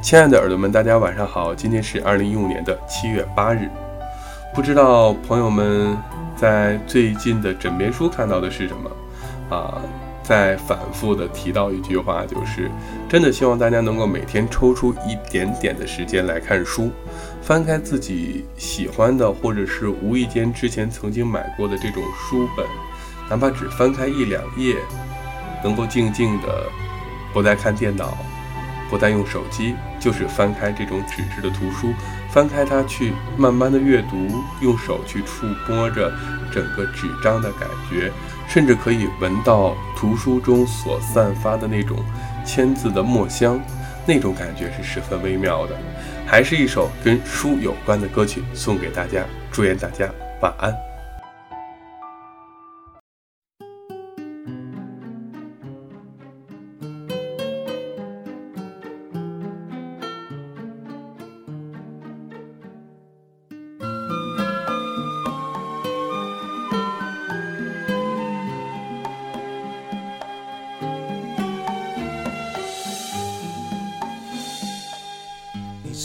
亲爱的耳朵们，大家晚上好，今天是二零一五年的七月八日。不知道朋友们在最近的枕边书看到的是什么啊？在反复的提到一句话，就是真的希望大家能够每天抽出一点点的时间来看书，翻开自己喜欢的，或者是无意间之前曾经买过的这种书本，哪怕只翻开一两页，能够静静的，不再看电脑，不再用手机，就是翻开这种纸质的图书，翻开它去慢慢的阅读，用手去触摸着整个纸张的感觉。甚至可以闻到图书中所散发的那种签字的墨香，那种感觉是十分微妙的。还是一首跟书有关的歌曲送给大家，祝愿大家晚安。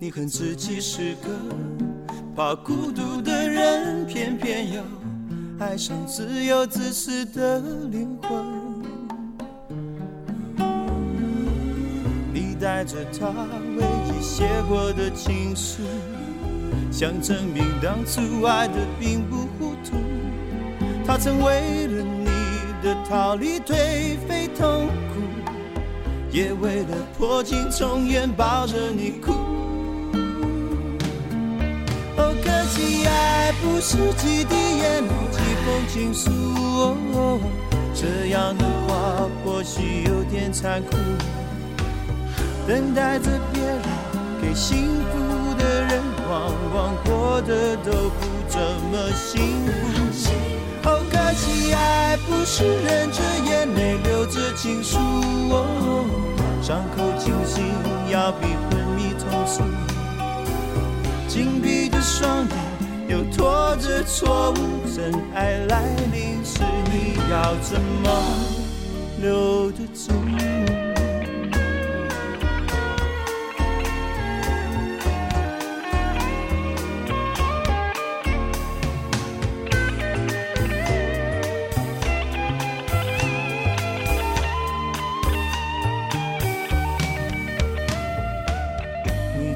你恨自己是个。怕孤独的人，偏偏又爱上自由自私的灵魂。你带着他唯一写过的情书，想证明当初爱的并不糊涂。他曾为了你的逃离颓废痛苦，也为了破镜重圆抱着你哭。爱不是几滴眼泪，几封情书。这样的话或许有点残酷。等待着别人给幸福的人，往往过得都不怎么幸福。好可惜，爱不是忍着眼泪，流着情书。伤口清醒，要比昏迷痛楚。紧闭双眼。又拖着错误，真爱来临时，你要怎么留得住？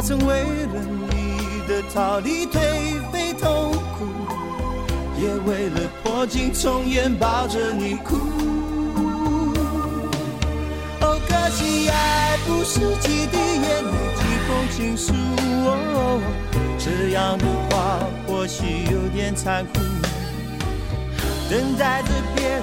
他曾为了你的逃离颓废痛苦。也为了破镜重圆抱着你哭。哦，可惜爱不是几滴眼泪几封情书哦。这样的话或许有点残酷。等待着别人